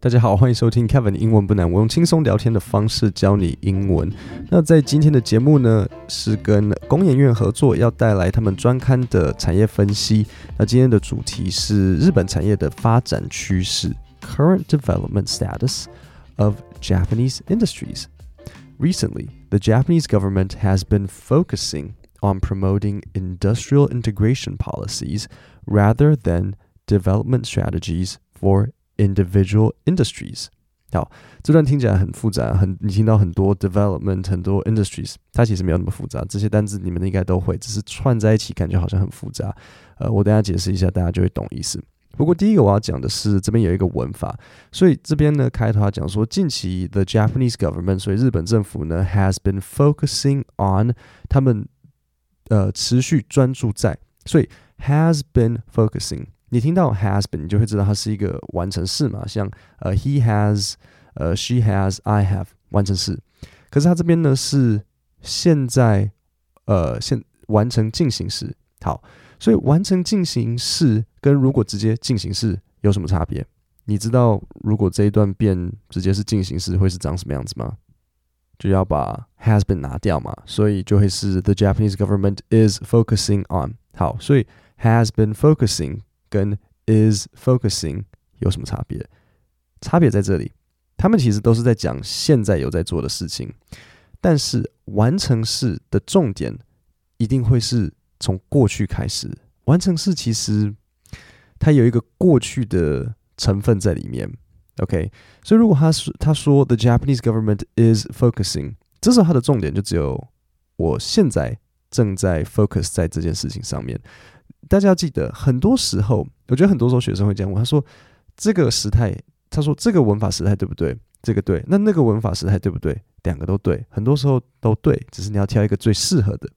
大家好，欢迎收听 Kevin 英文不难，我用轻松聊天的方式教你英文。那在今天的节目呢，是跟工研院合作，要带来他们专刊的产业分析。那今天的主题是日本产业的发展趋势，Current Development Status of Japanese Industries. Recently, the Japanese government has been focusing on promoting industrial integration policies rather than development strategies for Individual industries，好，这段听起来很复杂，很你听到很多 development，很多 industries，它其实没有那么复杂。这些单字你们应该都会，只是串在一起感觉好像很复杂。呃，我等下解释一下，大家就会懂意思。不过第一个我要讲的是，这边有一个文法，所以这边呢开头要讲说，近期 the Japanese government，所以日本政府呢 has been focusing on，他们呃持续专注在，所以 has been focusing。你听到 has been，你就会知道它是一个完成式嘛，像呃、he has，呃、she has，I have 完成式。可是它这边呢是现在呃现完成进行时。好，所以完成进行式跟如果直接进行式有什么差别？你知道如果这一段变直接是进行式会是长什么样子吗？就要把 has been 拿掉嘛，所以就会是 the Japanese government is focusing on。好，所以 has been focusing。跟 is focusing 有什么差别？差别在这里，他们其实都是在讲现在有在做的事情，但是完成式的重点一定会是从过去开始。完成式其实它有一个过去的成分在里面。OK，所以如果他说他说 the Japanese government is focusing，这时候他的重点就只有我现在正在 focus 在这件事情上面。大家要记得，很多时候，我觉得很多时候学生会这样问，他说：“这个时态，他说这个文法时态对不对？这个对，那那个文法时态对不对？两个都对，很多时候都对，只是你要挑一个最适合的。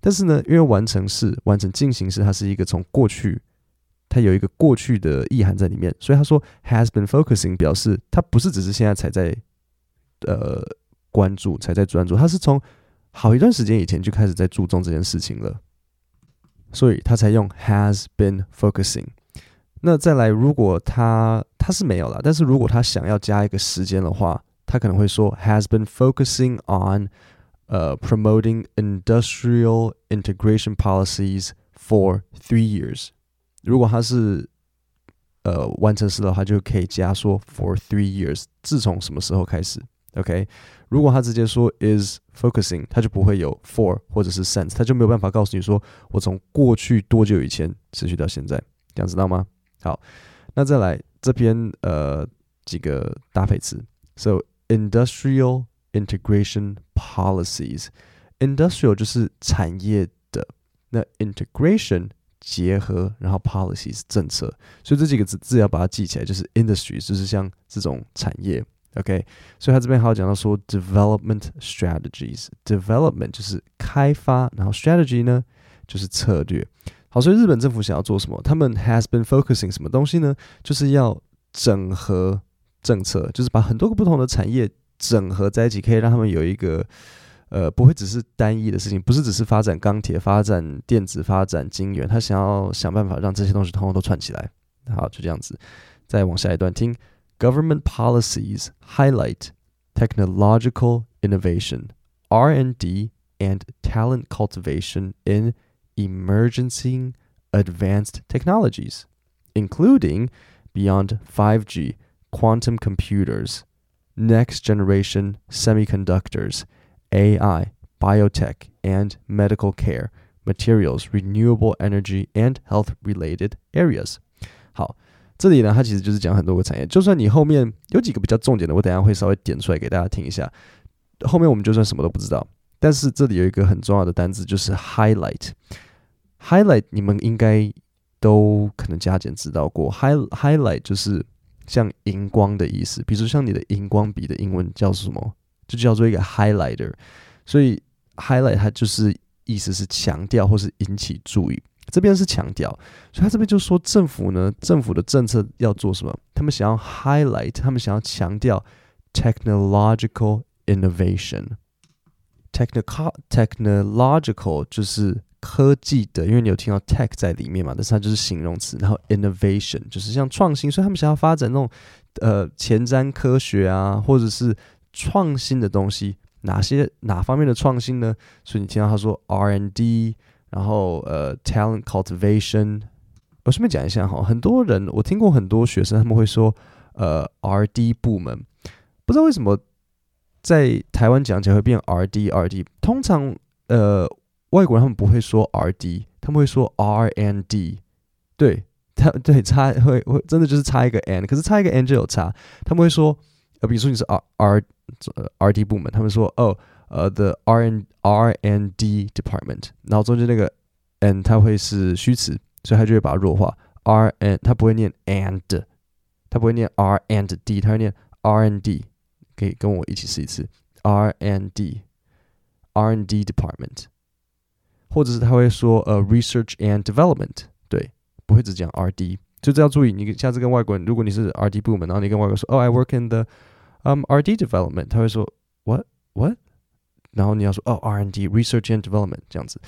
但是呢，因为完成式、完成进行式，它是一个从过去，它有一个过去的意涵在里面，所以他说 has been focusing 表示它不是只是现在才在呃关注，才在专注，它是从好一段时间以前就开始在注重这件事情了。”所以他才用 has been focusing。那再来，如果他他是没有了，但是如果他想要加一个时间的话，他可能会说 has been focusing on 呃、promoting industrial integration policies for three years。如果他是呃完成式的话，就可以加说 for three years。自从什么时候开始？OK，如果他直接说 is focusing，他就不会有 for 或者是 since，他就没有办法告诉你说我从过去多久以前持续到现在，这样知道吗？好，那再来这边呃几个搭配词，so industrial integration policies，industrial 就是产业的，那 integration 结合，然后 policies 政策，所以这几个字字要把它记起来，就是 industry 就是像这种产业。OK，所以他这边还有讲到说 development strategies，development 就是开发，然后 strategy 呢就是策略。好，所以日本政府想要做什么？他们 has been focusing 什么东西呢？就是要整合政策，就是把很多个不同的产业整合在一起，可以让他们有一个呃不会只是单一的事情，不是只是发展钢铁、发展电子、发展晶圆，他想要想办法让这些东西通通都串起来。好，就这样子，再往下一段听。Government policies highlight technological innovation, R&D, and talent cultivation in emerging advanced technologies, including beyond 5G, quantum computers, next generation semiconductors, AI, biotech, and medical care, materials, renewable energy, and health related areas. 好。这里呢，它其实就是讲很多个产业。就算你后面有几个比较重点的，我等下会稍微点出来给大家听一下。后面我们就算什么都不知道，但是这里有一个很重要的单字，就是 highlight。highlight 你们应该都可能加减知道过，high highlight 就是像荧光的意思。比如像你的荧光笔的英文叫什么？就叫做一个 highlighter。所以 highlight 它就是意思是强调或是引起注意。这边是强调，所以他这边就说政府呢，政府的政策要做什么？他们想要 highlight，他们想要强调 technological innovation。technical technological 就是科技的，因为你有听到 tech 在里面嘛，但是它就是形容词。然后 innovation 就是像创新，所以他们想要发展那种呃前瞻科学啊，或者是创新的东西。哪些哪方面的创新呢？所以你听到他说 R&D，然后呃 talent cultivation。我顺便讲一下哈，很多人我听过很多学生他们会说呃 R&D 部门，不知道为什么在台湾讲起来会变 R&D R&D。通常呃外国人他们不会说 R&D，他们会说 R N D。对，他对差会会真的就是差一个 N，可是差一个 N 就有差。他们会说呃，比如说你是 R R R D 部门，他们说哦，呃，the R N R and D department，然后中间那个 N 它会是虚词，所以他就会把它弱化，R N 它不会念 and，它不会念 R and D，它会念 R and D，可以跟我一起试一次，R and D，R and D department，或者是他会说呃，research and development，对，不会只讲 R&D，就这要注意，你下次跟外国人，如果你是 R&D 部门，然后你跟外国人说，哦，I work in the 嗯、um,，R&D development，他会说 what what， 然后你要说哦，R&D research and development 这样子。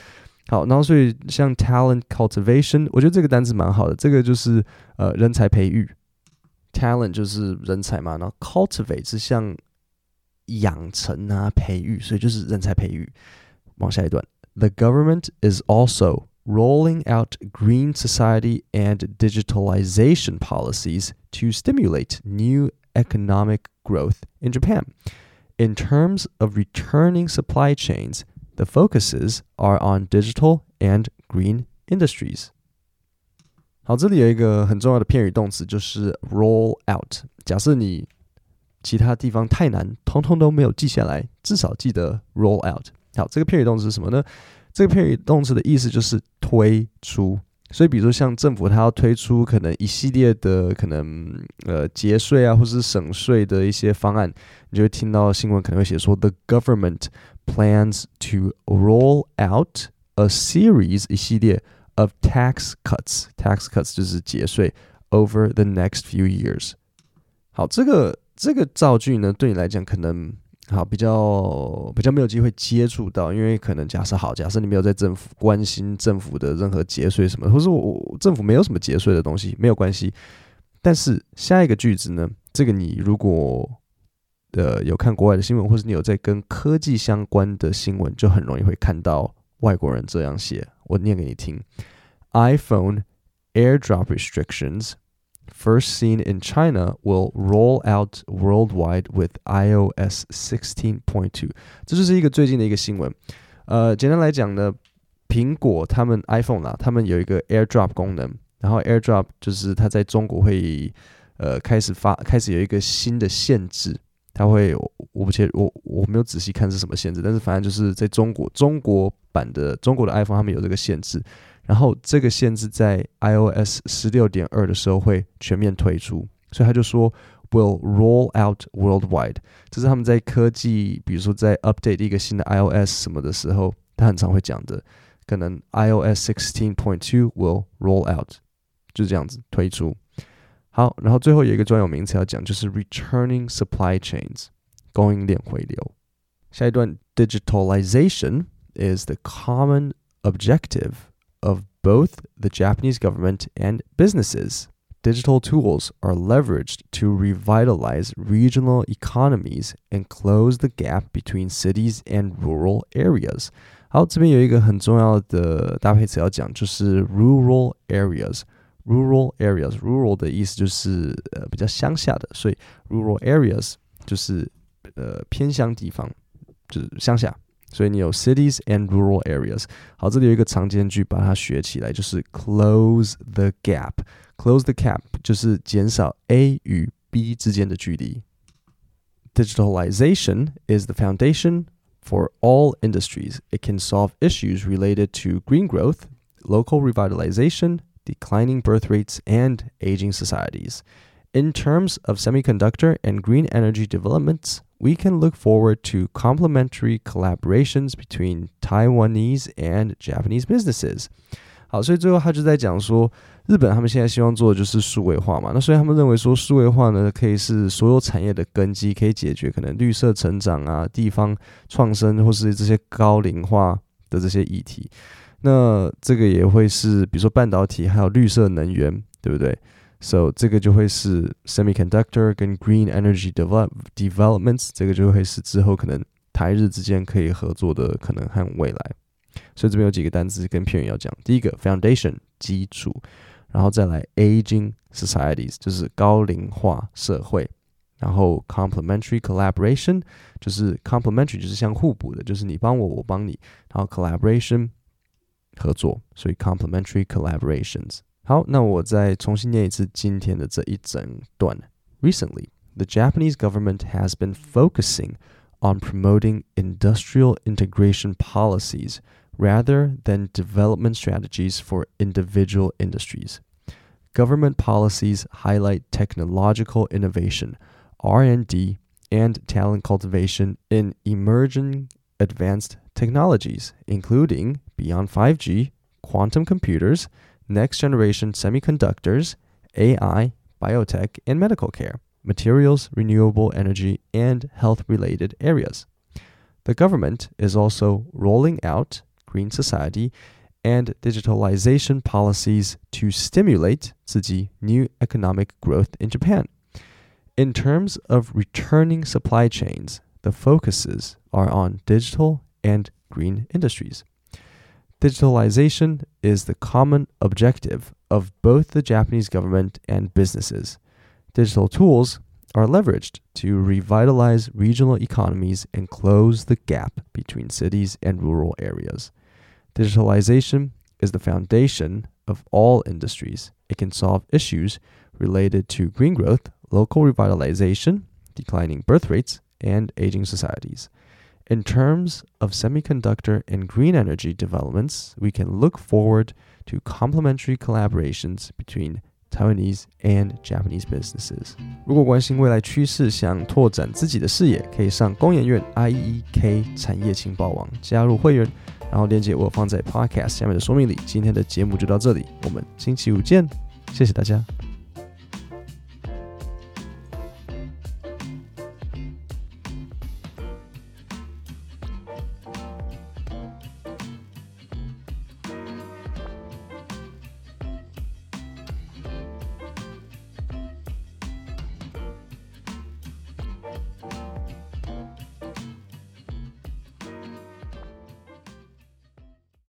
好，然后所以像 talent cultivation，我觉得这个单词蛮好的。这个就是呃人才培育，talent 就是人才嘛，然后 cultivate 是像养成啊培育，所以就是人才培育。往下一段，The government is also rolling out green society and digitalization policies to stimulate new economic growth in Japan. In terms of returning supply chains, the focuses are on digital and green industries. 好，这里有一个很重要的片语动词，就是 roll out。假设你其他地方太难，通通都没有记下来，至少记得 roll out。好，这个片语动词是什么呢？这个片语动词的意思就是推出。 所以，比如说像政府，它要推出可能一系列的可能呃节税啊，或是省税的一些方案，你就会听到新闻可能会写说，the government plans to roll out a series 一系列 of tax cuts。tax cuts 就是节税 over the next few years。好，这个这个造句呢，对你来讲可能。好，比较比较没有机会接触到，因为可能假设好，假设你没有在政府关心政府的任何节税什么，或是我，我政府没有什么节税的东西，没有关系。但是下一个句子呢，这个你如果呃有看国外的新闻，或是你有在跟科技相关的新闻，就很容易会看到外国人这样写。我念给你听：iPhone AirDrop restrictions。First seen in China will roll out worldwide with iOS 16.2。这就是一个最近的一个新闻。呃，简单来讲呢，苹果他们 iPhone 啦，他们有一个 AirDrop 功能，然后 AirDrop 就是它在中国会呃开始发，开始有一个新的限制，它会我不切我我没有仔细看是什么限制，但是反正就是在中国中国版的中国的 iPhone 他们有这个限制。然后这个限制在 iOS 十六点二的时候会全面推出，所以他就说 will roll out worldwide。这是他们在科技，比如说在 update 一个新的 iOS 什么的时候，他很常会讲的。可能 iOS sixteen point two will roll out，就是这样子推出。好，然后最后有一个专有名词要讲，就是 returning supply chains，供应链回流。下一段 digitalization is the common objective。 of both the Japanese government and businesses. Digital tools are leveraged to revitalize regional economies and close the gap between cities and rural areas. 好，这边有一个很重要的搭配词要讲，就是 rural areas。rural areas，rural 的意思就是呃比较乡下的，所以 rural areas 就是呃偏乡地方，就是乡下。 所以你有 cities and rural areas。好，这里有一个常见句，把它学起来，就是 close the gap。close the gap 就是减少 A 与 B 之间的距离。Digitalization is the foundation for all industries. It can solve issues related to green growth, local revitalization, declining birth rates, and aging societies. In terms of semiconductor and green energy developments, we can look forward to complementary collaborations between Taiwanese and Japanese businesses。好，所以最后他就在讲说，日本他们现在希望做的就是数位化嘛。那所以他们认为说，数位化呢，可以是所有产业的根基，可以解决可能绿色成长啊、地方创生或是这些高龄化的这些议题。那这个也会是，比如说半导体还有绿色能源，对不对 ？So 这个就会是 semiconductor 跟 green energy develop developments，这个就会是之后可能台日之间可以合作的可能和未来。所以这边有几个单词跟片语要讲。第一个 foundation 基础，然后再来 aging societies 就是高龄化社会，然后 complementary collaboration 就是 complementary 就是相互补的，就是你帮我我帮你，然后 collaboration 合作，所以 complementary collaborations。 好，那我再重新念一次今天的这一整段。Recently, the Japanese government has been focusing on promoting industrial integration policies rather than development strategies for individual industries. Government policies highlight technological innovation, R&D, and talent cultivation in emerging advanced technologies, including beyond 5G, quantum computers, next generation semiconductors, AI, biotech, and medical care, materials, renewable energy, and health related areas. The government is also rolling out green society and digitalization policies to stimulate 刺激 new economic growth in Japan. In terms of returning supply chains, the focuses are on digital and green industries. Digitalization is the common objective of both the Japanese government and businesses. Digital tools are leveraged to revitalize regional economies and close the gap between cities and rural areas. Digitalization is the foundation of all industries. It can solve issues related to green growth, local revitalization, declining birth rates, and aging societies. In terms of semiconductor and green energy developments, we can look forward to complementary collaborations between Taiwanese and Japanese businesses。如果关心未来趋势，想拓展自己的视野，可以上工研院 IEK 产业情报网加入会员，然后链接我放在 Podcast 下面的说明里。今天的节目就到这里，我们星期五见，谢谢大家。